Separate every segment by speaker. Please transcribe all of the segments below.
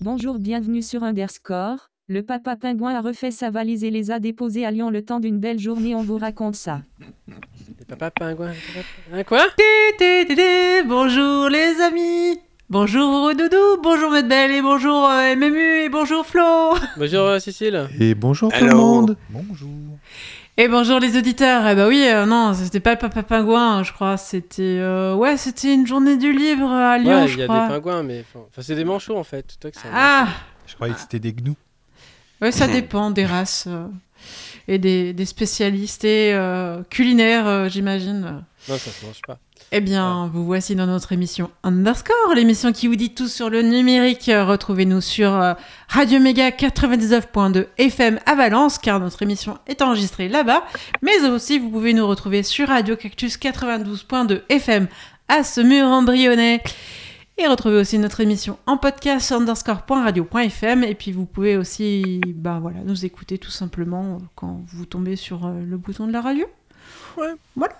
Speaker 1: Bonjour, bienvenue sur Underscore. Le papa pingouin a refait sa valise et les a déposés à Lyon le temps d'une belle journée, on vous raconte ça.
Speaker 2: Les papas pingouins. Hein, quoi
Speaker 3: Bonjour les amis Bonjour Doudou, bonjour Medbelle et bonjour euh, MMU et bonjour Flo
Speaker 2: Bonjour euh, Cécile.
Speaker 4: Et bonjour tout le monde.
Speaker 5: Bonjour.
Speaker 3: Et bonjour les auditeurs. Eh bah oui, euh, non, c'était pas le papa pingouin, je crois. C'était euh, ouais, c'était une journée du libre à Lyon,
Speaker 2: Ouais, il
Speaker 3: je
Speaker 2: y a
Speaker 3: crois.
Speaker 2: des pingouins, mais enfin, c'est des manchots en fait. Toi, que
Speaker 3: Ah,
Speaker 5: Je croyais que c'était des gnous.
Speaker 3: ouais, ça dépend des races euh, et des, des spécialistes et euh, culinaires, euh, j'imagine.
Speaker 2: Non, ça se mange pas.
Speaker 3: Eh bien, vous voici dans notre émission Underscore, l'émission qui vous dit tout sur le numérique. Retrouvez-nous sur euh, Radio Méga 99.2 FM à Valence, car notre émission est enregistrée là-bas. Mais aussi, vous pouvez nous retrouver sur Radio Cactus 92.2 FM à Semur embryonnais. Et retrouvez aussi notre émission en podcast underscore.radio.fm. Et puis, vous pouvez aussi ben voilà, nous écouter tout simplement euh, quand vous tombez sur euh, le bouton de la radio.
Speaker 2: Ouais.
Speaker 3: Voilà.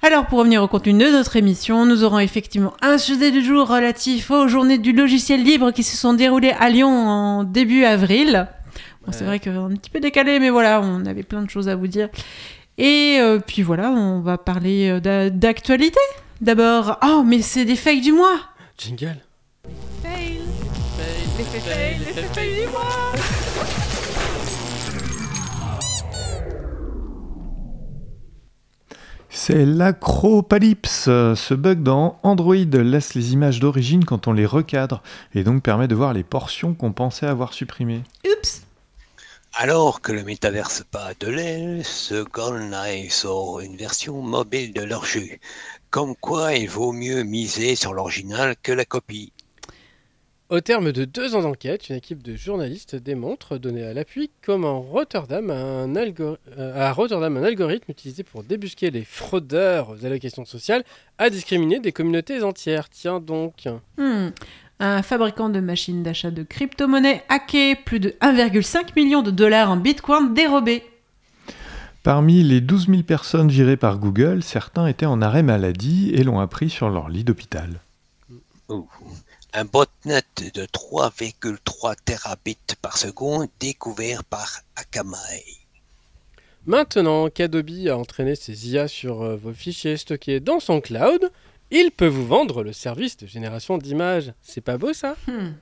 Speaker 3: Alors, pour revenir au contenu de notre émission, nous aurons effectivement un sujet du jour relatif aux journées du logiciel libre qui se sont déroulées à Lyon en début avril. Bon, C'est vrai qu'on est un petit peu décalé, mais voilà, on avait plein de choses à vous dire. Et euh, puis voilà, on va parler d'a- d'actualité. D'abord, oh, mais c'est des fakes du mois
Speaker 2: Jingle.
Speaker 3: Fail L'effet fail, l'effet fail du mois
Speaker 4: C'est l'acropalypse. Ce bug dans Android laisse les images d'origine quand on les recadre et donc permet de voir les portions qu'on pensait avoir supprimées.
Speaker 3: Oups
Speaker 6: Alors que le métaverse bat de l'aile, ce Golden sort une version mobile de leur jeu. Comme quoi il vaut mieux miser sur l'original que la copie.
Speaker 2: Au terme de deux ans d'enquête, une équipe de journalistes démontre, donné à l'appui, comment Rotterdam a un, euh, à Rotterdam, un algorithme utilisé pour débusquer les fraudeurs aux allocations sociales a discriminé des communautés entières. Tiens donc.
Speaker 3: Hmm. Un fabricant de machines d'achat de crypto-monnaies hacké plus de 1,5 million de dollars en bitcoin dérobés.
Speaker 4: Parmi les 12 000 personnes virées par Google, certains étaient en arrêt maladie et l'ont appris sur leur lit d'hôpital.
Speaker 6: Un botnet de 3,3 terabits par seconde découvert par Akamai.
Speaker 2: Maintenant qu'Adobe a entraîné ses IA sur euh, vos fichiers stockés dans son cloud, il peut vous vendre le service de génération d'images. C'est pas beau ça?
Speaker 3: Hmm.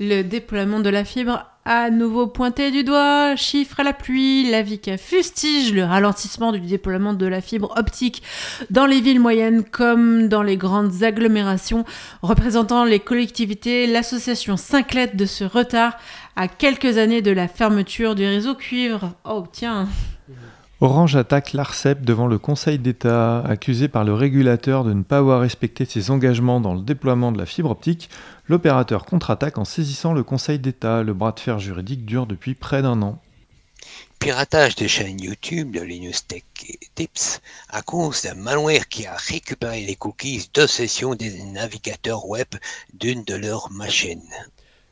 Speaker 3: Le déploiement de la fibre à nouveau pointé du doigt, chiffre à la pluie, la Vica fustige le ralentissement du déploiement de la fibre optique dans les villes moyennes comme dans les grandes agglomérations. Représentant les collectivités, l'association s'inquiète de ce retard à quelques années de la fermeture du réseau cuivre. Oh tiens,
Speaker 4: Orange attaque l'ARCEP devant le Conseil d'État, accusé par le régulateur de ne pas avoir respecté ses engagements dans le déploiement de la fibre optique. L'opérateur contre-attaque en saisissant le Conseil d'État. Le bras de fer juridique dure depuis près d'un an.
Speaker 6: Piratage des chaînes YouTube de Linus Tech Tips à cause d'un malware qui a récupéré les cookies de session des navigateurs web d'une de leurs machines.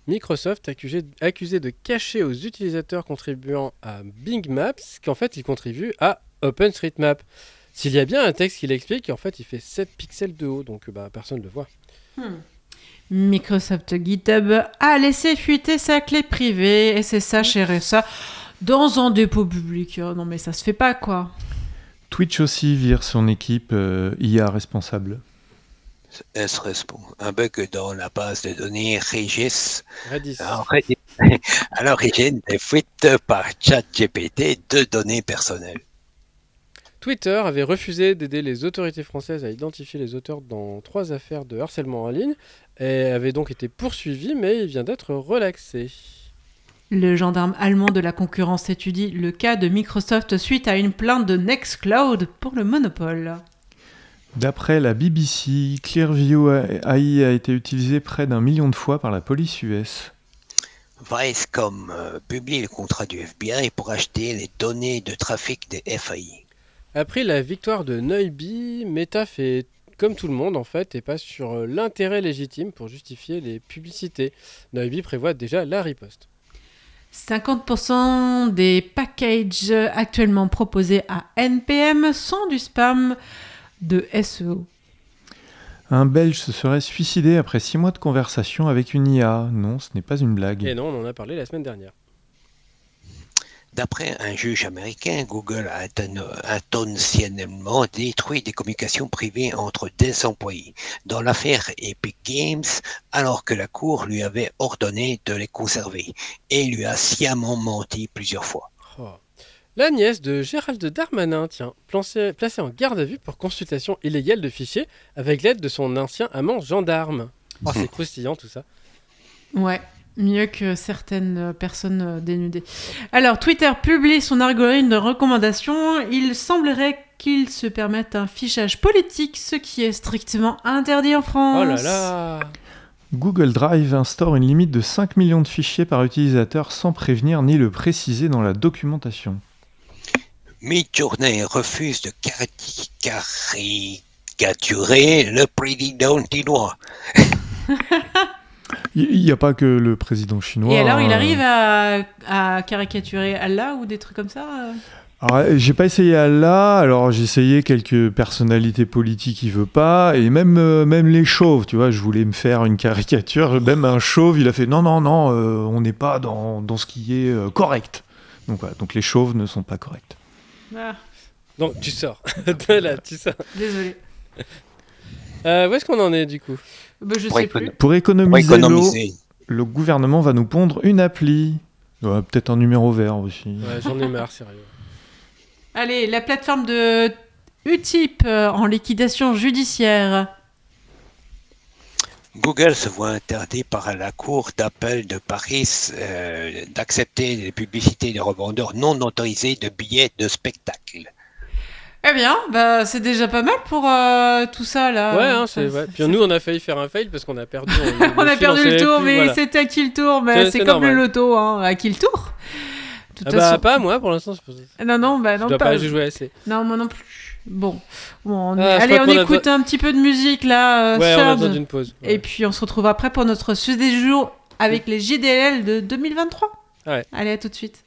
Speaker 2: Microsoft accusé, accusé de cacher aux utilisateurs contribuant à Bing Maps qu'en fait il contribue à OpenStreetMap. S'il y a bien un texte qui l'explique, en fait il fait 7 pixels de haut, donc bah, personne ne le voit.
Speaker 3: Microsoft GitHub a laissé fuiter sa clé privée et c'est ça chez RSA dans un dépôt public. Oh, non mais ça se fait pas quoi.
Speaker 4: Twitch aussi vire son équipe euh, IA responsable.
Speaker 6: Est-ce respon- un bug dans la base de données Regis
Speaker 2: Redis.
Speaker 6: à ori- à l'origine des fuites par ChatGPT de données personnelles.
Speaker 2: Twitter avait refusé d'aider les autorités françaises à identifier les auteurs dans trois affaires de harcèlement en ligne et avait donc été poursuivi, mais il vient d'être relaxé.
Speaker 3: Le gendarme allemand de la concurrence étudie le cas de Microsoft suite à une plainte de Nextcloud pour le monopole.
Speaker 4: D'après la BBC, Clearview AI a été utilisé près d'un million de fois par la police US.
Speaker 6: Vicecom euh, publie le contrat du FBI pour acheter les données de trafic des FAI.
Speaker 2: Après la victoire de Neuby, Meta fait comme tout le monde en fait et passe sur euh, l'intérêt légitime pour justifier les publicités. Neuby prévoit déjà la riposte.
Speaker 3: 50% des packages actuellement proposés à NPM sont du spam de SEO.
Speaker 4: Un Belge se serait suicidé après six mois de conversation avec une IA. Non, ce n'est pas une blague.
Speaker 2: Et non, on en a parlé la semaine dernière.
Speaker 6: D'après un juge américain, Google a inten- intentionnellement détruit des communications privées entre des employés dans l'affaire Epic Games, alors que la Cour lui avait ordonné de les conserver et lui a sciemment menti plusieurs fois.
Speaker 2: Oh. La nièce de Gérald Darmanin, tiens, placée, placée en garde à vue pour consultation illégale de fichiers avec l'aide de son ancien amant gendarme. Oh, c'est croustillant tout ça.
Speaker 3: Ouais, mieux que certaines personnes dénudées. Alors, Twitter publie son algorithme de recommandation. Il semblerait qu'il se permette un fichage politique, ce qui est strictement interdit en France.
Speaker 2: Oh là là
Speaker 4: Google Drive instaure une limite de 5 millions de fichiers par utilisateur sans prévenir ni le préciser dans la documentation.
Speaker 6: Midjourney refuse de cari- caricaturer le président chinois.
Speaker 4: Il n'y a pas que le président chinois.
Speaker 3: Et alors, il
Speaker 4: hein.
Speaker 3: arrive à, à caricaturer Allah ou des trucs comme ça euh
Speaker 4: Alors, j'ai pas essayé Allah, alors j'ai essayé quelques personnalités politiques qui veut pas, et même, euh, même les chauves, tu vois, je voulais me faire une caricature, même un chauve, il a fait non, non, non, euh, on n'est pas dans, dans ce qui est euh, correct. Donc voilà, donc les chauves ne sont pas corrects.
Speaker 3: Ah,
Speaker 2: Donc tu sors. De là, tu sors.
Speaker 3: Désolé.
Speaker 2: Euh, où est-ce qu'on en est du coup?
Speaker 3: Bah, je
Speaker 6: Pour
Speaker 3: sais
Speaker 6: écono-
Speaker 3: plus.
Speaker 4: Pour
Speaker 6: Pour
Speaker 4: économiser, l'eau,
Speaker 6: économiser.
Speaker 4: le gouvernement va nous pondre une appli. Ouais, Peut-être un numéro vert aussi.
Speaker 2: Ouais, J'en ai marre, sérieux.
Speaker 3: Allez, la plateforme de Utip euh, en liquidation judiciaire.
Speaker 6: Google se voit interdit par la Cour d'appel de Paris euh, d'accepter les publicités de revendeurs non autorisés de billets de spectacle.
Speaker 3: Eh bien, bah, c'est déjà pas mal pour euh, tout ça là.
Speaker 2: Ouais, hein, c'est ouais. Puis nous, on a failli faire un fail parce qu'on a perdu. on,
Speaker 3: on a perdu le tour, mais
Speaker 2: voilà.
Speaker 3: c'était à qui le tour? Mais
Speaker 2: C'est-
Speaker 3: comme le loto, hein. À qui le tour?
Speaker 2: Ah bah
Speaker 3: façon-
Speaker 2: pas moi pour l'instant. Je,
Speaker 3: Non, non, bah
Speaker 2: je
Speaker 3: non,
Speaker 2: dois
Speaker 3: pas.
Speaker 2: pas, j'ai joué assez.
Speaker 3: Non, moi non plus. Bon, bon on-
Speaker 2: Ah, je
Speaker 3: allez, on
Speaker 2: a
Speaker 3: écoute un petit peu de musique là, euh,
Speaker 2: Ouais, on a besoin d'une pause.
Speaker 3: Et puis on se retrouve après pour notre sujet du jour avec les JDL de 2023.
Speaker 2: Ouais.
Speaker 3: Allez, à tout de suite.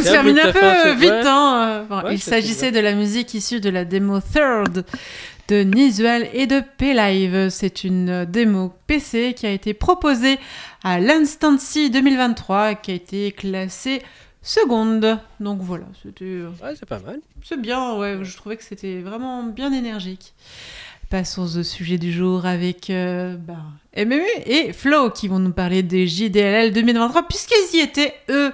Speaker 3: Ça se termine un peu
Speaker 2: fin,
Speaker 3: vite,
Speaker 2: ouais.
Speaker 3: hein. Bon,
Speaker 2: Ouais,
Speaker 3: il
Speaker 2: c'est-
Speaker 3: s'agissait de la musique issue de la démo Third de Nisual et de P-Live. C'est une démo PC qui a été proposée à l'Instancy 2023 qui a été classée seconde. Donc voilà, c'était euh,
Speaker 2: Ouais, c'est pas mal.
Speaker 3: c'est bien, ouais, je trouvais que c'était vraiment bien énergique. Passons au sujet du jour avec euh, bah, MMU et Flo qui vont nous parler des JDLL 2023 puisqu'ils y étaient eux,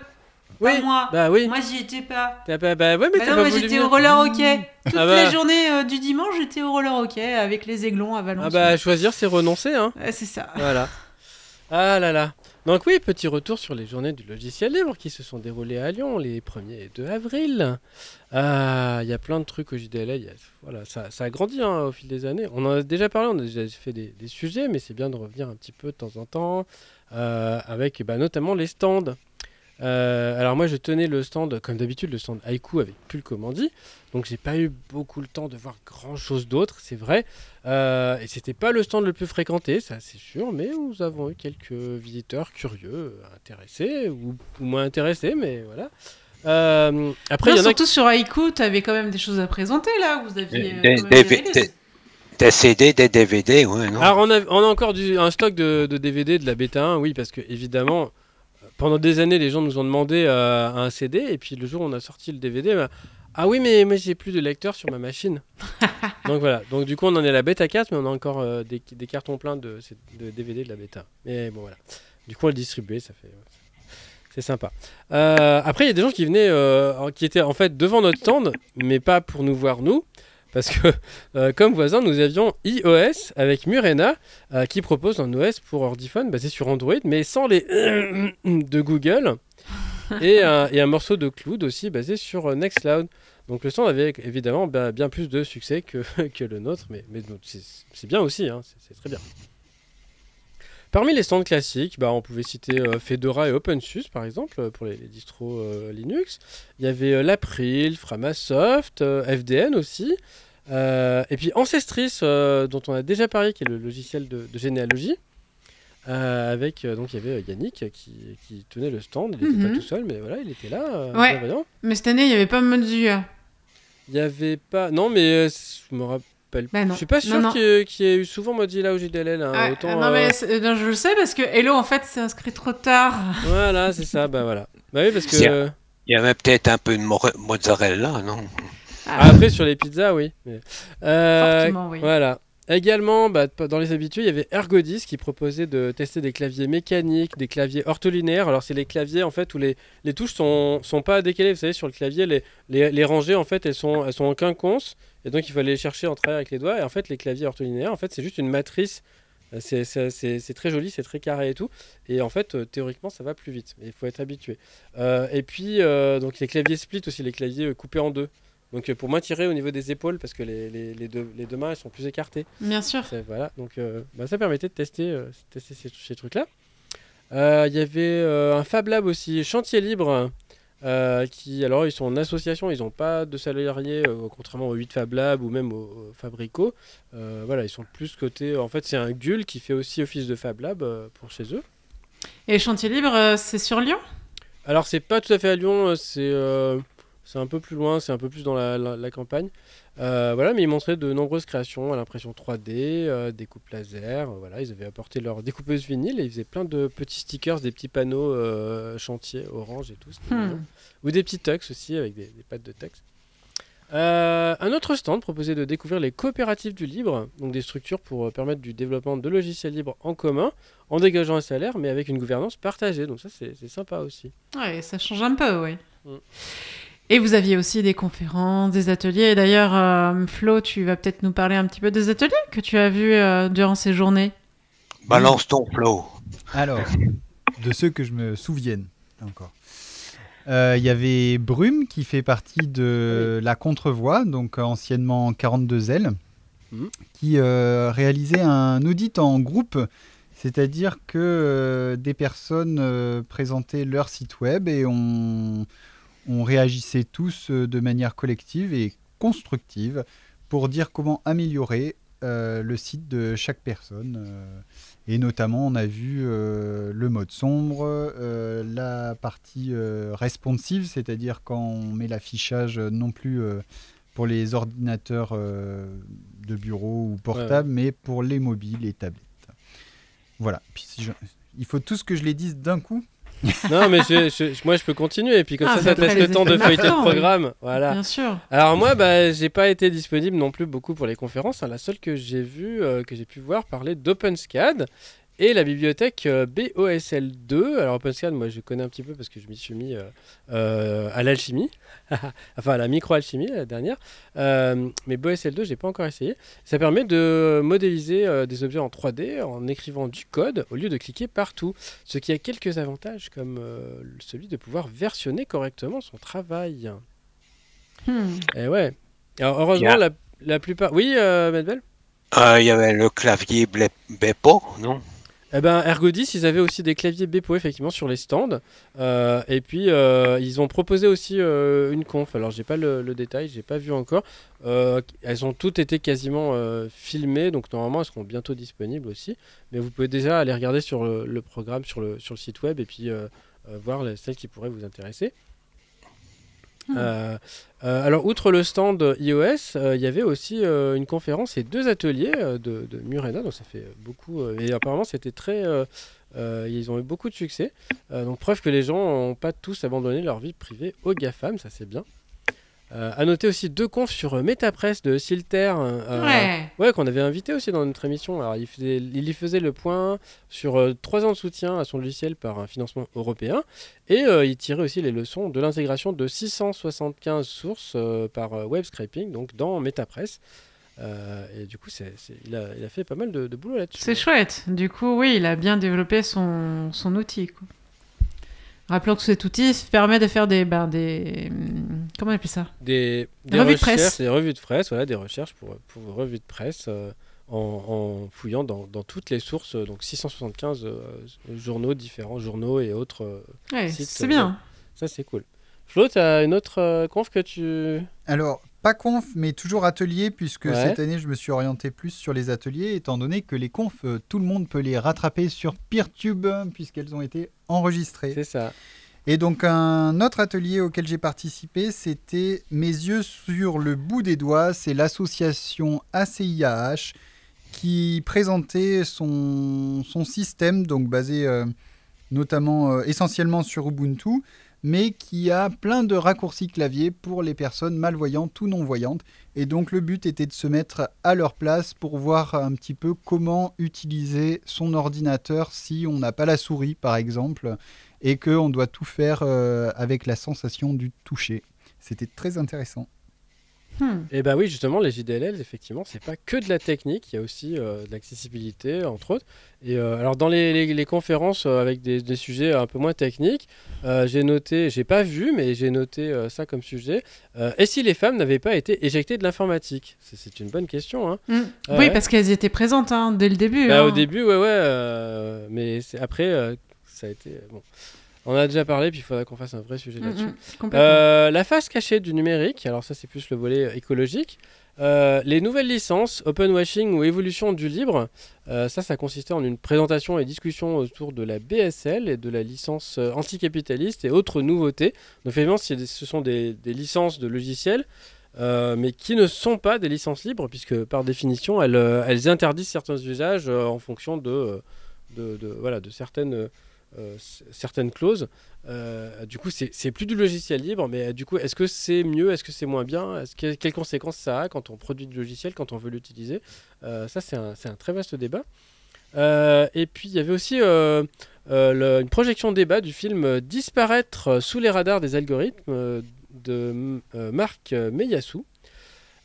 Speaker 3: pas
Speaker 2: Oui,
Speaker 3: moi.
Speaker 2: Bah oui.
Speaker 3: Moi j'y étais pas.
Speaker 2: T'as pas- Bah ouais, mais
Speaker 3: Bah
Speaker 2: t'as
Speaker 3: non,
Speaker 2: pas
Speaker 3: moi j'étais
Speaker 2: venir.
Speaker 3: au roller hockey. Toutes
Speaker 2: Ah bah.
Speaker 3: les journées euh, du dimanche, j'étais au roller hockey avec les aiglons à Valence.
Speaker 2: Ah bah choisir c'est renoncer hein.
Speaker 3: C'est ça.
Speaker 2: Voilà. Ah là là. Donc oui, petit retour sur les journées du logiciel libre qui se sont déroulées à Lyon les 1er et 2 avril. Ah, il y a plein de trucs au JDLA. il y a- voilà, ça, ça a grandi hein, au fil des années. On en a déjà parlé, on a déjà fait des, des sujets, mais c'est bien de revenir un petit peu de temps en temps euh, avec bah, notamment les stands. Euh, alors moi je tenais le stand comme d'habitude le stand Haiku avec Pull Commandi donc j'ai pas eu beaucoup le temps de voir grand chose d'autre c'est vrai euh, et c'était pas le stand le plus fréquenté, ça c'est sûr, mais nous avons eu quelques visiteurs curieux, euh, intéressés ou, ou moins intéressés, mais voilà. Euh, après,
Speaker 3: Non,
Speaker 2: il y en a
Speaker 3: surtout sur Haiku, t'avais quand même des choses à présenter là. Vous aviez. euh,
Speaker 6: Des-
Speaker 3: même
Speaker 6: des- CD, des DVD, ouais, non
Speaker 2: Alors on a, on a encore du, un stock de, de DVD de la bêta 1, oui, parce que évidemment, euh, pendant des années, les gens nous ont demandé euh, un CD, et puis le jour où on a sorti le DVD, bah, ah oui, mais moi j'ai plus de lecteur sur ma machine. donc voilà, donc du coup on en est à la bêta 4, mais on a encore euh, des, des cartons pleins de, de DVD de la bêta. Mais bon voilà, du coup on le distribuer, ça fait... C'est sympa. Euh, après, il y a des gens qui venaient, qui étaient en fait devant notre stand, mais pas pour nous voir nous, parce que euh, comme voisin, nous avions iOS avec Murena, euh, qui propose un OS pour ordiphone basé sur Android, mais sans les de Google, et un, et un morceau de Cloud aussi basé sur euh, Nextcloud. Donc le stand avait évidemment bah, bien plus de succès que, que le nôtre, mais, c'est bien aussi, hein, c'est très bien. Parmi les stands classiques, bah, on pouvait citer euh, Fedora et OpenSUSE par exemple euh, pour les, les distros euh, Linux. Il y avait euh, l'April, Framasoft, FDN aussi. Et puis Ancestris, dont on a déjà parlé, qui est le logiciel de, de généalogie. Avec donc il y avait Yannick qui, qui tenait le stand, il n'était
Speaker 3: Mhm.
Speaker 2: pas tout seul, mais voilà, il était là.
Speaker 3: Ouais. Mais cette année, il n'y avait pas Mozilla.
Speaker 2: Il y avait pas, non mais je me rappelle.
Speaker 3: Bah non.
Speaker 2: Je suis pas sûr qu'il y ait- qu'il y ait eu souvent Mozilla au JDLL. hein, autant,
Speaker 3: ah non,
Speaker 2: euh,
Speaker 3: mais c'est- non, je le sais parce que Hello, en fait, s'est inscrit trop tard.
Speaker 2: Voilà, c'est ça, bah voilà. Bah oui, parce que.
Speaker 6: C'est-
Speaker 2: euh,
Speaker 6: Il y avait peut-être un peu de more- mozzarella, non?
Speaker 2: Ah, Après, sur les pizzas, oui. mais- Euh,
Speaker 3: Fortement, oui.
Speaker 2: Voilà. Également, bah, dans les habitués, il y avait Ergodis qui proposait de tester des claviers mécaniques, des claviers ortholinéaires. Alors, c'est les claviers en fait où les, les touches sont, sont pas décalées. Vous savez, sur le clavier, les, les, les rangées en fait, elles sont, elles sont en quinconce. Et donc, il fallait les chercher en travers avec les doigts. Et en fait, les claviers ortholinéaires, en fait, c'est juste une matrice. Euh, C'est- très joli, c'est très carré et tout. Et en fait, euh, théoriquement, ça va plus vite. Il faut être habitué. Euh, et puis, euh, donc les claviers split aussi, les claviers coupés en deux. Donc pour moins tirer au niveau des épaules parce que les, les, les deux, les deux mains elles sont plus écartées.
Speaker 3: Bien sûr.
Speaker 2: Voilà, donc euh, bah, ça permettait de tester, euh, tester ces, ces trucs-là. Euh, Il y avait un Fab Lab aussi, Chantier Libre, euh, qui, alors ils sont en association, ils n'ont pas de salariés, euh, contrairement aux 8 Fab Lab ou même aux, aux Fabrico. Euh, voilà, ils sont plus côté. En fait, c'est un GUL qui fait aussi office de Fab Lab pour chez eux.
Speaker 3: Et Chantier Libre, c'est sur Lyon?
Speaker 2: Alors, c'est pas tout à fait à Lyon, c'est c'est un peu plus loin, c'est un peu plus dans la, la- la campagne. Euh, voilà, mais ils montraient de nombreuses créations à l'impression 3D, euh, découpe laser. euh, voilà, ils avaient apporté leur découpeuse vinyle et ils faisaient plein de petits stickers, des petits panneaux euh, chantiers orange et tout.
Speaker 3: Hmm.
Speaker 2: Ou des petits tux aussi avec des, des pattes de tux. Euh, un autre stand proposait de découvrir les coopératives du libre, donc des structures pour permettre du développement de logiciels libres en commun, en dégageant un salaire, mais avec une gouvernance partagée. Donc ça, c'est sympa aussi.
Speaker 3: Ouais, ça change un peu, oui.
Speaker 2: Mm.
Speaker 3: Et vous aviez aussi des conférences, des ateliers. Et d'ailleurs, euh, Flo, tu vas peut-être nous parler un petit peu des ateliers que tu as vus euh, durant ces journées.
Speaker 6: Balance ton flow.
Speaker 5: Alors, de ceux que je me souvienne encore. Euh, Il y avait Brume qui fait partie de la Contrevoix, donc anciennement 42L,
Speaker 2: Mhm.
Speaker 5: qui euh, réalisait un audit en groupe, c'est-à-dire que euh, des personnes euh, présentaient leur site web et on, on réagissait tous euh, de manière collective et constructive pour dire comment améliorer euh, le site de chaque personne. euh, et notamment, on a vu euh, le mode sombre, la partie responsive, c'est-à-dire quand on met l'affichage non plus pour les ordinateurs de bureau ou portables, mais pour les mobiles et tablettes. Voilà. Puis si je- Il faut tout ce que je les dise d'un coup.
Speaker 2: Non, mais je- je- moi je peux continuer et puis comme
Speaker 3: Ah,
Speaker 2: ça, ça te laisse le temps de feuilleter le
Speaker 3: oui.
Speaker 2: programme. Voilà.
Speaker 3: Bien sûr.
Speaker 2: Alors moi, bah, j'ai pas été disponible non plus beaucoup pour les conférences. hein. La seule que j'ai vue, euh, que j'ai pu voir, parlait d'OpenSCAD et la bibliothèque euh, BOSL2. Alors OpenSCAD, moi je connais un petit peu parce que je m'y suis mis euh, euh, à l'alchimie, enfin à la microalchimie la dernière. Euh, mais BOSL2, j'ai pas encore essayé. Ça permet de modéliser euh, des objets en 3D en écrivant du code au lieu de cliquer partout. Ce qui a quelques avantages comme euh, celui de pouvoir versionner correctement son travail.
Speaker 3: Hmm.
Speaker 2: Et ouais. Alors, heureusement, la, la plupart. Oui, euh, Medbel
Speaker 6: Euh, Il y avait le clavier Bepo, non?
Speaker 2: Eh ben, Ergo 10, ils avaient aussi des claviers Bepo, effectivement, sur les stands. Euh, et puis, euh, ils ont proposé aussi euh, une conf. Alors, j'ai pas le, le détail, j'ai pas vu encore. Elles ont toutes été quasiment filmées, donc normalement, elles seront bientôt disponibles aussi. Mais vous pouvez déjà aller regarder sur le, programme, sur le, sur le site web, et puis voir les- celles qui pourraient vous intéresser.
Speaker 3: Hmm.
Speaker 2: Euh, euh, alors, outre le stand iOS, euh, il y avait aussi une conférence et deux ateliers de, Murena, donc ça fait beaucoup. et apparemment, c'était très. ils ont eu beaucoup de succès. Donc, preuve que les gens n'ont pas tous abandonné leur vie privée aux GAFAM, ça c'est bien. Euh, à noter aussi deux confs sur euh, MetaPress de Silter. euh,
Speaker 3: Ouais.
Speaker 2: Ouais, qu'on avait invité aussi dans notre émission. Alors, il, faisait, il y faisait le point sur euh, trois ans de soutien à son logiciel par un financement européen. Et euh, il tirait aussi les leçons de l'intégration de 675 sources euh, par euh, web scraping, donc dans MetaPress. Euh, et du coup, c'est- il, a, il a fait pas mal de, de boulot là-dessus.
Speaker 3: C'est chouette. Du coup, oui, il a bien développé son, son outil. quoi. Rappelons que cet outil permet de faire des. ben, des comment on appelle ça?
Speaker 2: Des, des
Speaker 3: Revues de
Speaker 2: recherches,
Speaker 3: presse.
Speaker 2: des revues de presse, voilà, des recherches pour, pour vos revues de presse euh, en, en fouillant dans, dans toutes les sources, euh, donc 675 euh, journaux différents, journaux et autres euh,
Speaker 3: Ouais,
Speaker 2: Site,
Speaker 3: c'est bien.
Speaker 2: Ça, c'est cool. Flo, tu as une autre euh, conf que tu.
Speaker 5: Alors, pas conf, mais toujours atelier, puisque
Speaker 2: Ouais.
Speaker 5: cette année, je me suis orienté plus sur les ateliers, étant donné que les confs, euh, tout le monde peut les rattraper sur Peertube, puisqu'elles ont été enregistrées.
Speaker 2: C'est ça.
Speaker 5: Et donc, un autre atelier auquel j'ai participé, c'était Mes yeux sur le bout des doigts. C'est l'association ACIAH qui présentait son, son système, donc basé euh, notamment euh, essentiellement sur Ubuntu, mais qui a plein de raccourcis clavier pour les personnes malvoyantes ou non-voyantes. Et donc le but était de se mettre à leur place pour voir un petit peu comment utiliser son ordinateur si on n'a pas la souris par exemple et qu'on doit tout faire euh, avec la sensation du toucher. C'était très intéressant.
Speaker 3: Hmm.
Speaker 2: Et ben oui, justement, les JDLL, effectivement, c'est pas que de la technique, il y a aussi euh, de l'accessibilité, entre autres. Et euh, alors, dans les, les- les conférences euh, avec des, des sujets un peu moins techniques, j'ai noté, j'ai pas vu, mais j'ai noté ça comme sujet. Et si les femmes n'avaient pas été éjectées de l'informatique? C'est- une bonne question. Hein.
Speaker 3: Hmm.
Speaker 2: Ouais.
Speaker 3: Oui, parce qu'elles étaient présentes hein, dès le début.
Speaker 2: Bah,
Speaker 3: hein.
Speaker 2: Au début, ouais, ouais, mais après, ça a été. bon. On a déjà parlé, puis il faudra qu'on fasse un vrai sujet là-dessus.
Speaker 3: hmm, complètement.
Speaker 2: Euh, la face cachée du numérique, alors ça c'est plus le volet euh, écologique. Euh, les nouvelles licences, open washing ou évolution du libre, ça, ça consistait en une présentation et discussion autour de la BSL et de la licence anticapitaliste et autres nouveautés. Donc, finalement, des- ce sont des, des licences de logiciels, mais qui ne sont pas des licences libres, puisque par définition, elles, elles interdisent certains usages en fonction de, de, de- voilà, de certaines, euh, certaines clauses. Euh, du coup, c'est plus du logiciel libre, mais euh, du coup, est-ce que c'est mieux, est-ce que c'est moins bien est-ce que, Quelles conséquences ça a quand on produit du logiciel, quand on veut l'utiliser Ça, c'est un, un très vaste débat. Et puis, il y avait aussi une projection débat du film Disparaître sous les radars des algorithmes de Marc Meyassou.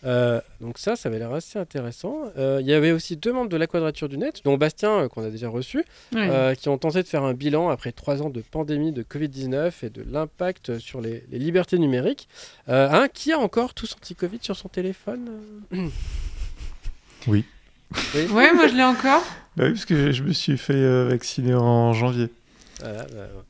Speaker 2: Euh, donc ça, ça avait l'air assez intéressant. Euh, Il y avait aussi deux membres de la Quadrature du Net, dont Bastien, euh, qu'on a déjà reçu,
Speaker 3: Ouais.
Speaker 2: euh, qui ont tenté de faire un bilan après trois ans de pandémie de Covid-19 et de l'impact sur les, les libertés numériques. Euh, un qui a encore tous anti-Covid sur son téléphone
Speaker 4: Oui.
Speaker 2: Oui.
Speaker 3: Ouais, moi je l'ai encore.
Speaker 4: Bah oui, parce que je me suis fait euh, vacciner en janvier.
Speaker 2: Voilà, bah, ouais.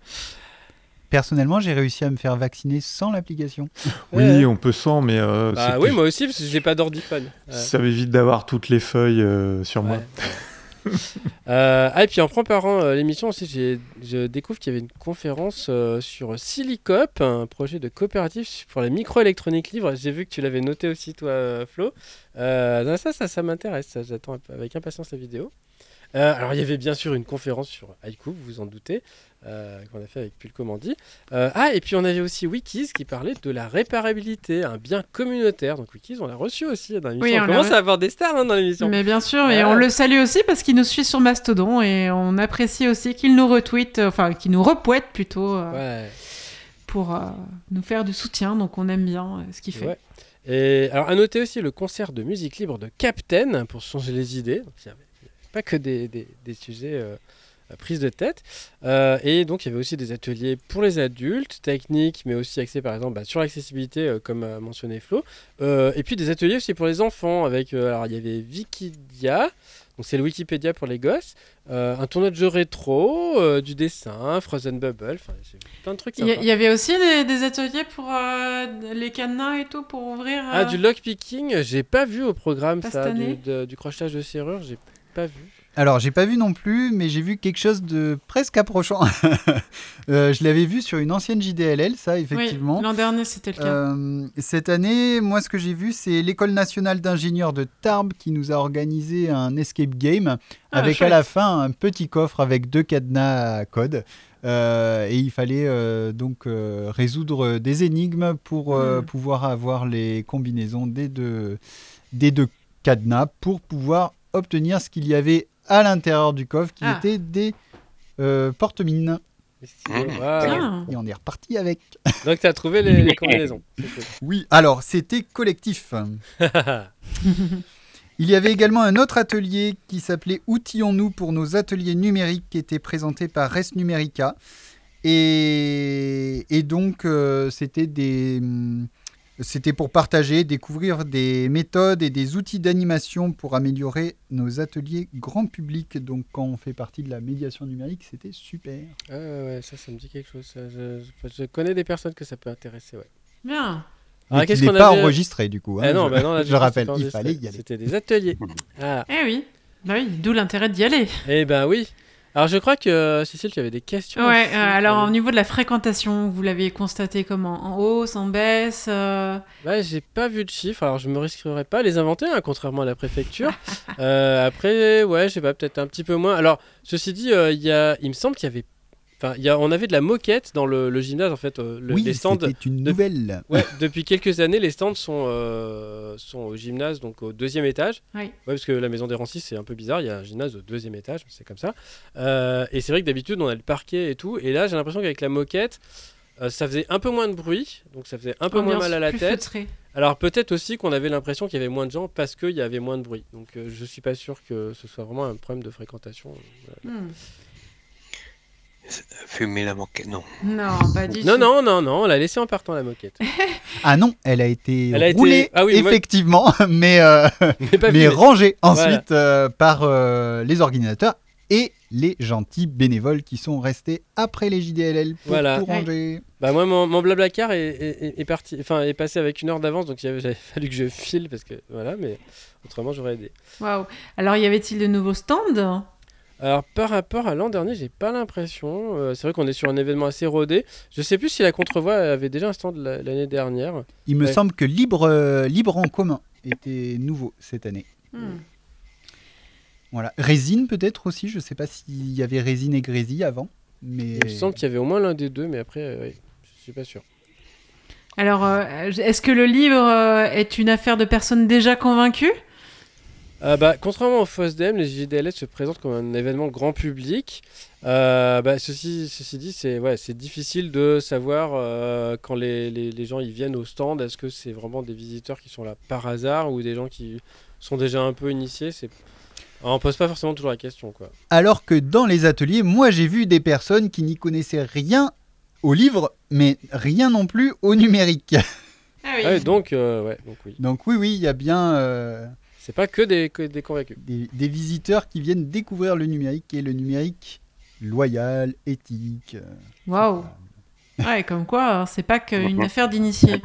Speaker 5: Personnellement, j'ai réussi à me faire vacciner sans l'application.
Speaker 4: Oui,
Speaker 2: Ouais.
Speaker 4: on peut sans, mais euh,
Speaker 2: Bah oui,
Speaker 4: plus-
Speaker 2: moi aussi, parce que j'ai pas d'ordiphone. Ouais.
Speaker 4: ça m'évite d'avoir toutes les feuilles euh, sur moi.
Speaker 2: Ouais. Euh, ah, et puis en préparant euh, l'émission aussi, j'ai- je découvre qu'il y avait une conférence euh, sur Silicop, un projet de coopérative pour la microélectronique libre. J'ai vu que tu l'avais noté aussi, toi, Flo. Euh, non, ça, ça, ça m'intéresse. ça, J'attends avec impatience la vidéo. Euh, alors, il y avait bien sûr une conférence sur Haiku, vous vous en doutez, euh, qu'on a fait avec Pulco Mandy. Euh, ah, et puis on avait aussi Wikis qui parlait de la réparabilité, un bien communautaire. Donc, Wikis, on l'a reçu aussi dans l'émission.
Speaker 3: Oui, on
Speaker 2: commence à avoir des stars hein, dans l'émission.
Speaker 3: Mais bien sûr, et
Speaker 2: Ah.
Speaker 3: on le salue aussi parce qu'il nous suit sur Mastodon et on apprécie aussi qu'il nous retweet, euh, enfin qu'il nous repoète plutôt euh,
Speaker 2: Ouais.
Speaker 3: pour euh, nous faire du soutien. Donc on aime bien euh, ce qu'il fait.
Speaker 2: Ouais. Et alors, à noter aussi le concert de musique libre de Captain pour changer les idées. Donc, il n'y avait pas que des, des- des sujets euh, à prise de tête. Euh, et donc, il y avait aussi des ateliers pour les adultes, techniques, mais aussi axés par exemple bah, sur l'accessibilité, euh, comme a mentionné Flo. Euh, et puis des ateliers aussi pour les enfants. Avec, alors, il y avait Wikidia. Donc c'est le Wikipédia pour les gosses, un tournoi de jeux rétro, du dessin, Frozen Bubble, enfin plein de trucs
Speaker 3: Il y, avait aussi des, des ateliers pour les cadenas et tout pour ouvrir.
Speaker 2: Ah, du lockpicking, j'ai pas vu au programme ça, de- du crochetage de serrure, j'ai pas vu.
Speaker 5: Alors, j'ai pas vu non plus, mais j'ai vu quelque chose de presque approchant. Euh, je l'avais vu sur une ancienne JDLL, ça,
Speaker 3: oui,
Speaker 5: effectivement.
Speaker 3: L'an dernier, c'était le cas.
Speaker 5: Euh, cette année, moi, ce que j'ai vu, c'est l'École nationale d'ingénieurs de Tarbes qui nous a organisé un escape game
Speaker 3: Ah,
Speaker 5: avec
Speaker 3: chouette.
Speaker 5: à la fin un petit coffre avec deux cadenas à code. Euh, et il fallait euh, donc euh, résoudre des énigmes pour
Speaker 3: Hmm.
Speaker 5: pouvoir avoir les combinaisons des deux, des deux cadenas pour pouvoir obtenir ce qu'il y avait à l'intérieur du coffre qui
Speaker 3: Ah.
Speaker 5: était des euh, porte-mines.
Speaker 3: Tiens.
Speaker 5: Et on est reparti avec.
Speaker 2: Donc t'as trouvé les, les combinaisons.
Speaker 5: Oui, alors c'était collectif. Il y avait également un autre atelier qui s'appelait Outillons-nous pour nos ateliers numériques qui était présenté par Res Numerica. Et, et donc, euh, c'était des. hum, C'était pour partager, découvrir des méthodes et des outils d'animation pour améliorer nos ateliers grand public. Donc, quand on fait partie de la médiation numérique, c'était super.
Speaker 2: Ah ouais, ouais, ça, ça me dit quelque chose. Je, je- je connais des personnes que ça peut intéresser, ouais.
Speaker 3: Bien.
Speaker 2: Alors,
Speaker 5: Mais
Speaker 2: qu'est-ce qu'on
Speaker 5: pas
Speaker 2: avait-
Speaker 5: enregistré du coup. hein,
Speaker 2: Ah non,
Speaker 5: je,
Speaker 2: bah non, là,
Speaker 5: je
Speaker 2: du coup,
Speaker 5: rappelle, il fallait y aller.
Speaker 2: C'était des ateliers. Ah,
Speaker 3: Eh oui. Bah oui, d'où l'intérêt d'y aller.
Speaker 2: eh ben oui. Alors je crois que euh, Cécile, tu avais des questions.
Speaker 3: Ouais,
Speaker 2: aussi,
Speaker 3: euh, alors au niveau de la fréquentation, vous l'avez constaté comment En hausse, en baisse euh,
Speaker 2: Ouais, j'ai pas vu de chiffres, alors je me risquerais pas à les inventer, hein, contrairement à la préfecture. Euh, après, ouais, je sais pas, peut-être un petit peu moins. Alors, ceci dit, il y a, il me semble qu'il y avait. Enfin, il y a, on avait de la moquette dans le, le gymnase, en fait. euh, le-
Speaker 5: oui,
Speaker 2: les stands.
Speaker 5: c'était une
Speaker 2: de-
Speaker 5: nouvelle.
Speaker 2: Ouais, depuis quelques années, les stands sont, euh, sont au gymnase, donc au deuxième étage.
Speaker 3: Oui.
Speaker 2: Ouais, parce que la maison des Rancis, c'est un peu bizarre. Il y a un gymnase au deuxième étage, c'est comme ça. Euh, et c'est vrai que d'habitude, on a le parquet et tout. Et là, j'ai l'impression qu'avec la moquette, euh, ça faisait un peu moins de bruit, donc ça faisait un peu moins mal à la
Speaker 3: plus
Speaker 2: tête.
Speaker 3: feutrée.
Speaker 2: Alors peut-être aussi qu'on avait l'impression qu'il y avait moins de gens parce qu'il y avait moins de bruit. Donc euh, je suis pas sûr que ce soit vraiment un problème de fréquentation. Voilà.
Speaker 3: Hmm.
Speaker 6: Fumer la moquette, non.
Speaker 3: Non, pas du
Speaker 2: Non,
Speaker 3: tout.
Speaker 2: non, non, non, on l'a laissé en partant la moquette.
Speaker 5: Ah non, elle a été
Speaker 2: Elle a été-
Speaker 5: roulée,
Speaker 2: Ah oui, moi-
Speaker 5: effectivement, mais, euh,
Speaker 2: Mais
Speaker 5: rangée ensuite euh, par euh, les organisateurs et les gentils bénévoles qui sont restés après les JDLL pour
Speaker 2: Voilà.
Speaker 5: tout
Speaker 3: Ouais.
Speaker 5: ranger.
Speaker 2: Bah moi mon, mon blablacar est, est, est- est parti, enfin est passé avec une heure d'avance donc il avait- fallu que je file parce que voilà mais autrement j'aurais aidé.
Speaker 3: Waouh. Alors, y avait-il de nouveaux stands?
Speaker 2: Alors par rapport à l'an dernier j'ai pas l'impression, euh, c'est vrai qu'on est sur un événement assez rodé. Je sais plus si la Contrevoix avait déjà un stand la- l'année dernière.
Speaker 5: Il me
Speaker 2: Ouais.
Speaker 5: semble que Libre, euh, Libre en commun était nouveau cette année.
Speaker 3: Hmm.
Speaker 5: Voilà. Résine peut-être aussi, je sais pas s'il y avait Résine et Grésy avant. Mais...
Speaker 2: Il me semble qu'il y avait au moins l'un des deux mais après euh, ouais, je suis pas sûr.
Speaker 3: Alors, euh, est-ce que le livre euh, est une affaire de personnes déjà convaincues?
Speaker 2: Euh, bah, contrairement au FOSDEM, les JDLS se présentent comme un événement grand public. Euh, bah, ceci, ceci dit, c'est ouais, difficile de savoir euh, quand les, les, les gens ils viennent au stand, est-ce que c'est vraiment des visiteurs qui sont là par hasard ou des gens qui sont déjà un peu initiés? On pose pas forcément toujours la question. Quoi.
Speaker 5: Alors que dans les ateliers, moi j'ai vu des personnes qui n'y connaissaient rien au livre, mais rien non plus au numérique.
Speaker 3: Ah oui.
Speaker 2: Ah donc, euh, ouais, donc oui.
Speaker 5: Donc oui, oui, il y a bien euh,
Speaker 2: C'est pas que des, que des convaincus.
Speaker 5: des, des visiteurs qui viennent découvrir le numérique et le numérique loyal, éthique. euh,
Speaker 3: Waouh. Ouais, comme quoi, alors, c'est pas qu'une affaire d'initié.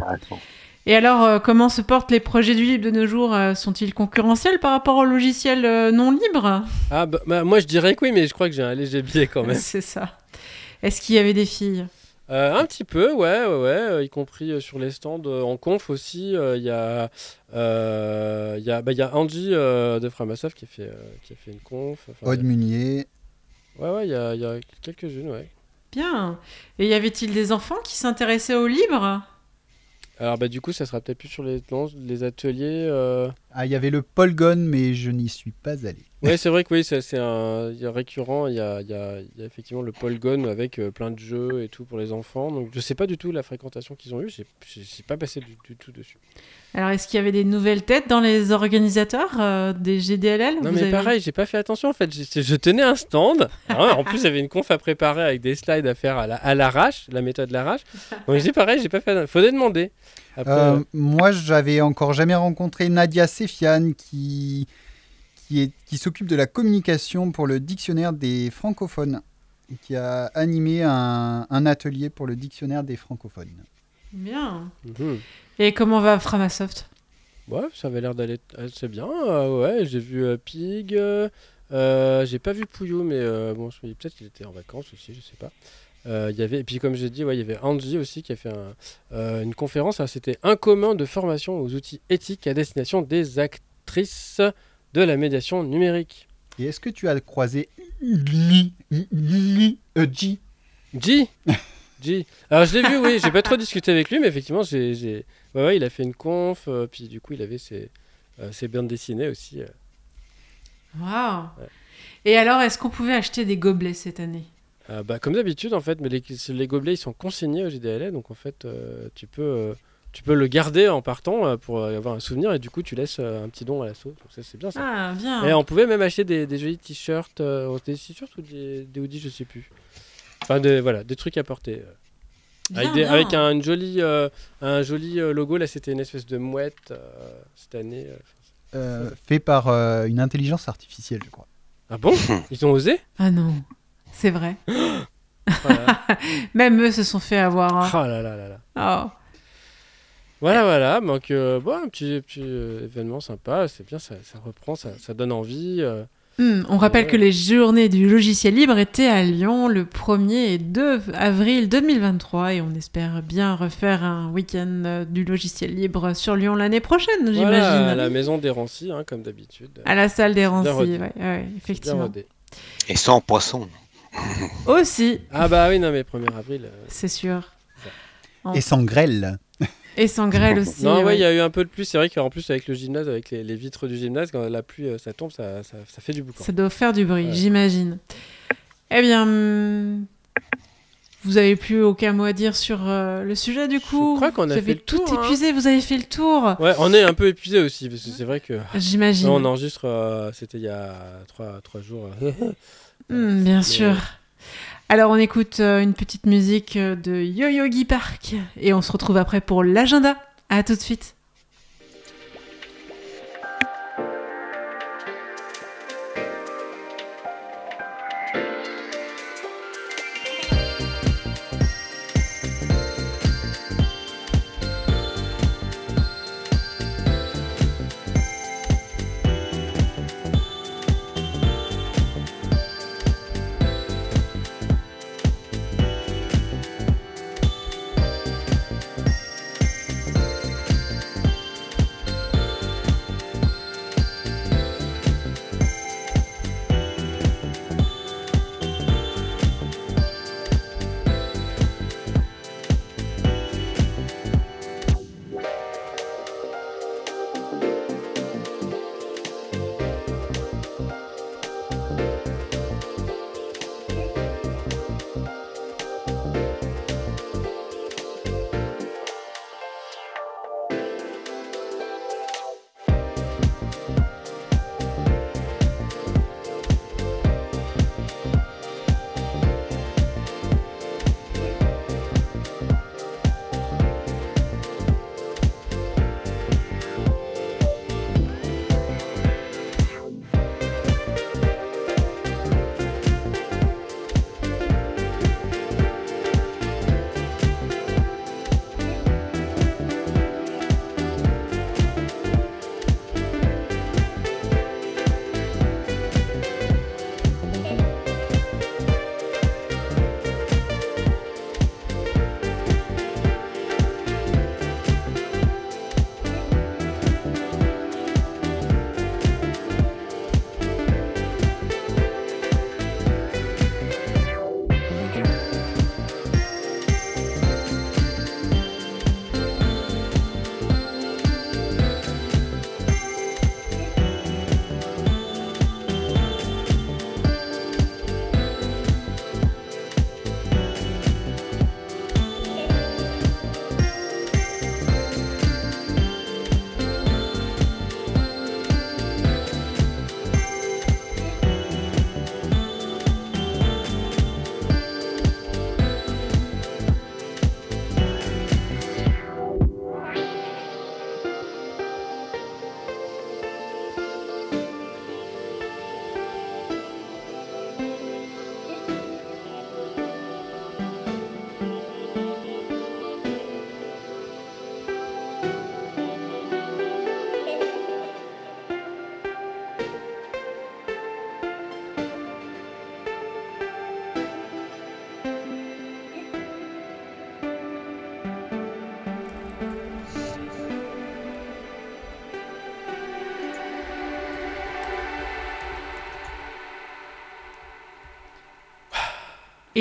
Speaker 3: Et alors, euh, comment se portent les projets du libre de nos jours? Euh, Sont-ils concurrentiels par rapport aux logiciels euh, non libres
Speaker 2: Ah, bah, bah, moi je dirais que oui, mais je crois que j'ai un léger biais quand même.
Speaker 3: C'est ça. Est-ce qu'il y avait des filles?
Speaker 2: Euh, un petit peu, ouais, ouais, ouais, euh, y compris euh, sur les stands euh, en conf aussi. euh, Il y a, euh, il y a, bah, il y a Angie euh, de Framasoft qui a fait, euh, qui a fait une conf. enfin,
Speaker 5: Aude Munier.
Speaker 2: Ouais, ouais, il y a, il y a quelques-unes, ouais.
Speaker 3: Bien. Et y avait-il des enfants qui s'intéressaient au libre
Speaker 2: Alors, bah, du coup, ça sera peut-être plus sur les, non, les ateliers.
Speaker 5: Ah, il y avait le Polgon, mais je n'y suis pas allé.
Speaker 2: Ouais, c'est vrai que oui, c'est un il y a récurrent. Il y a, il y, a, il y a effectivement le Polgon avec euh, plein de jeux et tout pour les enfants. Donc, je sais pas du tout la fréquentation qu'ils ont eue. J'ai- j'ai pas passé du, du tout dessus.
Speaker 3: Alors, est-ce qu'il y avait des nouvelles têtes dans les organisateurs euh, des GDLL
Speaker 2: Non, mais
Speaker 3: avez-
Speaker 2: pareil, j'ai pas fait attention en fait. Je tenais un stand. Hein, en plus, avait une conf à préparer avec des slides à faire à la- à l'arrache, la, méthode l'arrache. Donc, j'ai pareil, j'ai pas fait. Faudrait demander. Après,
Speaker 5: Euh, moi, j'avais encore jamais rencontré Nadia Sefian qui, qui, est- qui s'occupe de la communication pour le dictionnaire des francophones, qui a animé un, un atelier pour le dictionnaire des francophones.
Speaker 3: Bien.
Speaker 2: mhm.
Speaker 3: Et comment va Framasoft?
Speaker 2: Ouais, ça avait l'air d'aller assez bien. euh, ouais, j'ai vu euh, Pig. euh, j'ai pas vu Pouillot, mais euh, bon, je me dis peut-être qu'il était en vacances aussi, je sais pas. Euh, il y avait, et puis comme j'ai dit, ouais, il y avait Angie aussi qui a fait un- euh, une conférence. C'était un commun de formation aux outils éthiques à destination des actrices de la médiation numérique.
Speaker 5: Et est-ce que tu as croisé Li- Li- euh, G?
Speaker 2: G? G. Alors je l'ai vu, oui, j'ai pas trop discuté avec lui, mais effectivement, j'ai, j'ai- ouais, ouais, il a fait une conf, euh, puis du coup, il avait ses, euh, ses bandes dessinées aussi.
Speaker 3: Waouh
Speaker 2: Ouais.
Speaker 3: Et alors, est-ce qu'on pouvait acheter des gobelets cette année?
Speaker 2: Euh, bah, comme d'habitude, en fait, mais les, les gobelets ils sont consignés au GDLA, donc en fait, euh, tu, peux, euh, tu peux le garder en partant euh, pour avoir un souvenir, et du coup, tu laisses euh, un petit don à l'assaut. Donc ça, c'est bien ça.
Speaker 3: Ah, bien.
Speaker 2: Et on pouvait même acheter des, des jolis t-shirts, euh, des t-shirts ou des, des hoodies, je sais plus. Enfin, des, voilà, des trucs à porter. euh.
Speaker 3: Bien,
Speaker 2: avec des-
Speaker 3: bien.
Speaker 2: avec un joli, euh, un joli euh, logo, là, c'était une espèce de mouette euh, cette année. euh.
Speaker 5: euh, fait par euh, une intelligence artificielle, je crois.
Speaker 2: Ah bon? Ils ont osé?
Speaker 3: Ah non, c'est vrai.
Speaker 2: Voilà.
Speaker 3: Même eux se sont fait avoir. hein.
Speaker 2: Oh là là là là.
Speaker 3: Oh.
Speaker 2: Voilà, voilà. Donc, euh, bon, un petit, petit euh, événement sympa. C'est bien, ça, ça reprend, ça, ça donne envie. euh.
Speaker 3: Hmm, on rappelle
Speaker 2: Ouais.
Speaker 3: que les journées du logiciel libre étaient à Lyon le 1er et 2 avril 2023 et on espère bien refaire un week-end euh, du logiciel libre sur Lyon l'année prochaine,
Speaker 2: Voilà,
Speaker 3: j'imagine.
Speaker 2: à la maison des Rancy, hein, comme d'habitude.
Speaker 3: À la salle des Rancy,
Speaker 2: rodé.
Speaker 3: ouais, ouais,
Speaker 2: Bien
Speaker 3: effectivement.
Speaker 2: rodé.
Speaker 6: Et sans poisson.
Speaker 3: Aussi,
Speaker 2: Ah bah oui, non, mais 1er avril. euh,
Speaker 3: c'est sûr.
Speaker 5: Et sans grêle.
Speaker 3: Et sans grêle aussi.
Speaker 2: Non, ouais,
Speaker 3: ouais.
Speaker 2: il y a eu un peu de pluie. C'est vrai qu'en plus, avec le gymnase, avec les, les vitres du gymnase, quand la pluie, euh, ça tombe, ça, ça, ça fait du boucan.
Speaker 3: Ça doit faire du bruit,
Speaker 2: Ouais.
Speaker 3: j'imagine. Eh bien, hum, vous avez plus aucun mot à dire sur euh, le sujet du coup?
Speaker 2: crois qu'on a
Speaker 3: Vous avez
Speaker 2: fait le
Speaker 3: tout
Speaker 2: tour, hein.
Speaker 3: épuisé, vous avez fait le tour.
Speaker 2: Ouais, on est un peu épuisé aussi, parce que c'est vrai que.
Speaker 3: J'imagine.
Speaker 2: On enregistre, euh, c'était il y a 3, jours. euh.
Speaker 3: Hmm, bien sûr. Alors on écoute euh, une petite musique euh, de Yo-Yogi Park et on se retrouve après pour l'agenda. À tout de suite.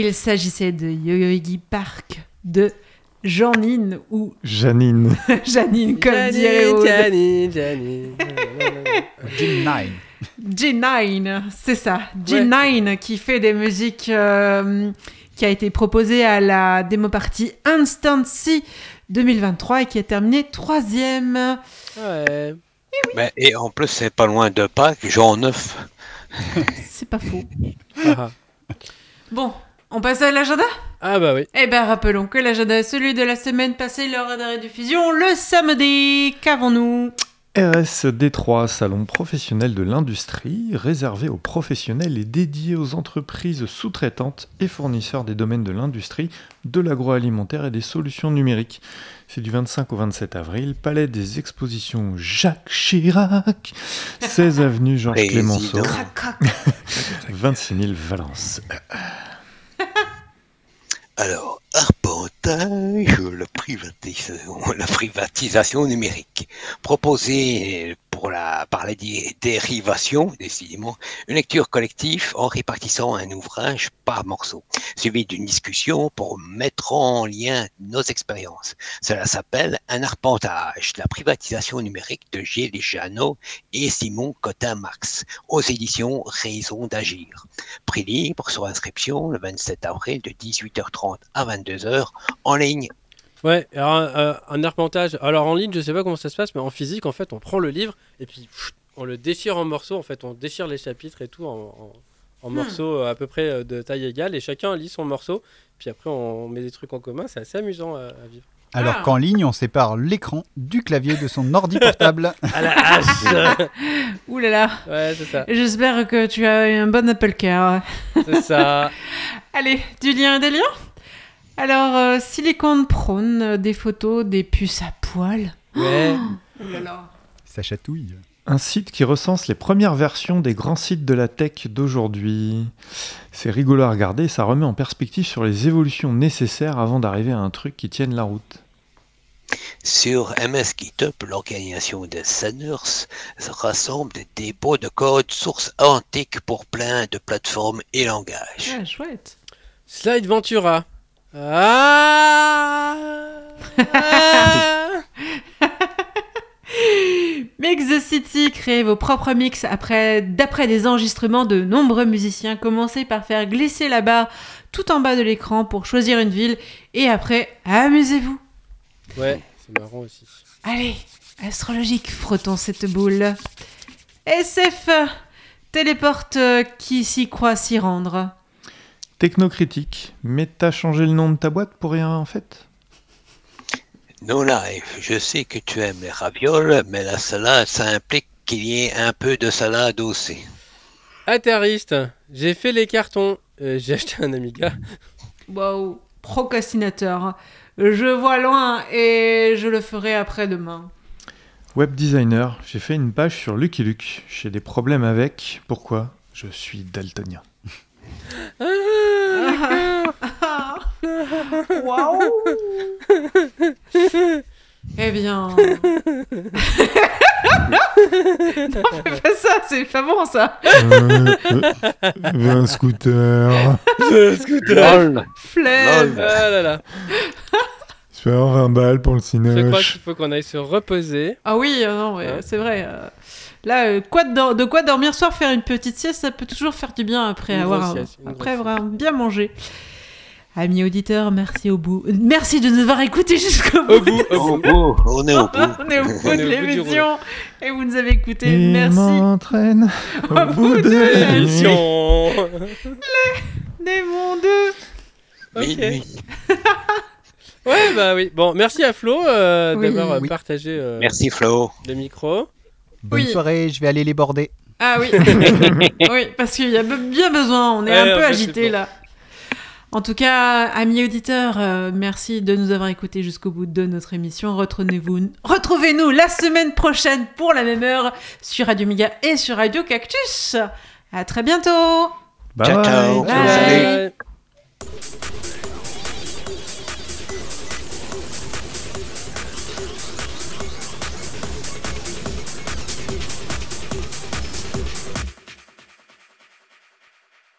Speaker 3: Il s'agissait de Yoyogi Park de Janine ou
Speaker 4: Janine.
Speaker 3: Janine, comme
Speaker 2: Janine,
Speaker 3: dirait Aude.
Speaker 2: Janine, Janine.
Speaker 5: G9.
Speaker 3: G9, c'est ça. G9 qui fait des musiques euh, qui a été proposée à la démo partie Instancy 2023 et qui a terminé troisième.
Speaker 2: Ouais.
Speaker 6: Ben, et en plus, c'est pas loin de Pâques, Jean 9.
Speaker 3: C'est pas faux.
Speaker 2: Ah,
Speaker 3: Bon, on passe à l'agenda?
Speaker 2: Ah bah oui.
Speaker 3: Eh bien, rappelons que l'agenda est celui de la semaine passée, l'heure de rediffusion, le samedi. Qu'avons-nous?
Speaker 4: RS D3, salon professionnel de l'industrie, réservé aux professionnels et dédié aux entreprises sous-traitantes et fournisseurs des domaines de l'industrie, de l'agroalimentaire et des solutions numériques. C'est du 25 au 27 avril, Palais des Expositions Jacques Chirac, 16 avenue Georges Clémenceau,
Speaker 6: Président.
Speaker 3: Crac, crac.
Speaker 4: 26 000 Valence.
Speaker 6: Alors, arpentage, la privatisation, numérique. Proposé pour la, par la dé- dérivation, décidément, une lecture collective en répartissant un ouvrage par morceau, suivi d'une discussion pour mettre en lien nos expériences. Cela s'appelle Un arpentage, la privatisation numérique de Gilles Jeannot et Simon Cotin-Marx, aux éditions Raison d'agir. Prix libre sur inscription le 27 avril de 18h30 à 22h en ligne.
Speaker 2: Ouais, alors un, euh, un arpentage. Alors en ligne, je sais pas comment ça se passe, mais en physique, en fait, on prend le livre et puis pff, on le déchire en morceaux. En fait, on déchire les chapitres et tout en, en- en morceaux euh, à peu près euh, de taille égale et chacun lit son morceau. Puis après, on met des trucs en commun. C'est assez amusant à, à vivre.
Speaker 5: Alors
Speaker 3: Ah.
Speaker 5: qu'en ligne, on sépare l'écran du clavier de son ordi portable.
Speaker 2: À la hache
Speaker 3: Ouh là là.
Speaker 2: Ouais, c'est ça.
Speaker 3: J'espère que tu as eu un bon Apple Care.
Speaker 2: C'est ça.
Speaker 3: Allez, du lien et des liens? Alors, euh, Silicon Prone, euh, des photos, des puces à poil.
Speaker 2: Ouais.
Speaker 3: Là là.
Speaker 5: Ça chatouille.
Speaker 4: Un site qui recense les premières versions des grands sites de la tech d'aujourd'hui. C'est rigolo à regarder, ça remet en perspective sur les évolutions nécessaires avant d'arriver à un truc qui tienne la route.
Speaker 6: Sur MS GitHub, l'organisation des Senners rassemble des dépôts de code sources antiques pour plein de plateformes et langages.
Speaker 3: Ah, chouette.
Speaker 2: Slide Ventura. Ah
Speaker 3: Mix the City, créez vos propres mix après, d'après des enregistrements de nombreux musiciens. Commencez par faire glisser la barre tout en bas de l'écran pour choisir une ville et après, amusez-vous.
Speaker 2: Ouais, c'est marrant aussi.
Speaker 3: Allez, astrologique, frottons cette boule. SF, téléporte euh, qui s'y croit s'y rendre.
Speaker 4: Technocritique, mais t'as changé le nom de ta boîte pour rien en fait?
Speaker 6: No live, je sais que tu aimes les ravioles, mais la salade, ça implique qu'il y ait un peu de salade aussi.
Speaker 2: Atterriste. J'ai fait les cartons. Euh, J'ai acheté un Amiga.
Speaker 3: Waouh, procrastinateur. Je vois loin et je le ferai après-demain.
Speaker 4: Web designer, j'ai fait une page sur Lucky Luke. J'ai des problèmes avec. Pourquoi? Je suis daltonien.
Speaker 3: Waouh Eh bien... non, fais pas ça, c'est pas bon ça.
Speaker 4: Euh, un scooter.
Speaker 6: LOL
Speaker 3: Flemme.
Speaker 6: Lol.
Speaker 2: Ah là là.
Speaker 4: Je vais avoir 20 balles pour le
Speaker 2: Je crois qu'il faut qu'on aille se reposer.
Speaker 3: Ah oui, euh, non, ouais,
Speaker 2: Hein
Speaker 3: c'est vrai. Là, euh, quoi de, de quoi dormir soir, faire une petite sieste, ça peut toujours faire du bien après
Speaker 2: Une
Speaker 3: avoir
Speaker 2: sieste,
Speaker 3: après avoir bien mangé. Amis auditeurs, merci au bout. Merci de nous avoir écoutés jusqu'au bout.
Speaker 2: Au bout, au
Speaker 6: Au on est au bout.
Speaker 3: On est au bout de
Speaker 2: au
Speaker 3: l'émission et vous nous avez écoutés.
Speaker 4: Il
Speaker 3: Merci.
Speaker 4: m'entraîne au bout de
Speaker 3: de
Speaker 4: la nuit.
Speaker 2: Émission.
Speaker 3: Des mondes.
Speaker 2: Ok.
Speaker 6: Minuit.
Speaker 2: Ouais, bah oui. Bon, merci à Flo euh,
Speaker 3: Oui.
Speaker 2: d'avoir
Speaker 5: Oui.
Speaker 2: partagé euh,
Speaker 6: Merci Flo.
Speaker 2: le micro.
Speaker 5: Bonne
Speaker 3: Oui.
Speaker 5: soirée, je vais aller les border.
Speaker 3: Ah oui. oui, parce qu'il y a bien besoin. On est
Speaker 2: Ouais,
Speaker 3: un peu agité
Speaker 2: bon.
Speaker 3: là. En tout cas, amis auditeurs, euh, merci de nous avoir écoutés jusqu'au bout de notre émission. Retrouvez-vous, retrouvez-nous la semaine prochaine pour la même heure sur Radio Miga et sur Radio Cactus. À très bientôt.
Speaker 4: Bye
Speaker 6: Ciao,
Speaker 4: bye.
Speaker 6: ciao.
Speaker 3: Bye.
Speaker 2: Bye.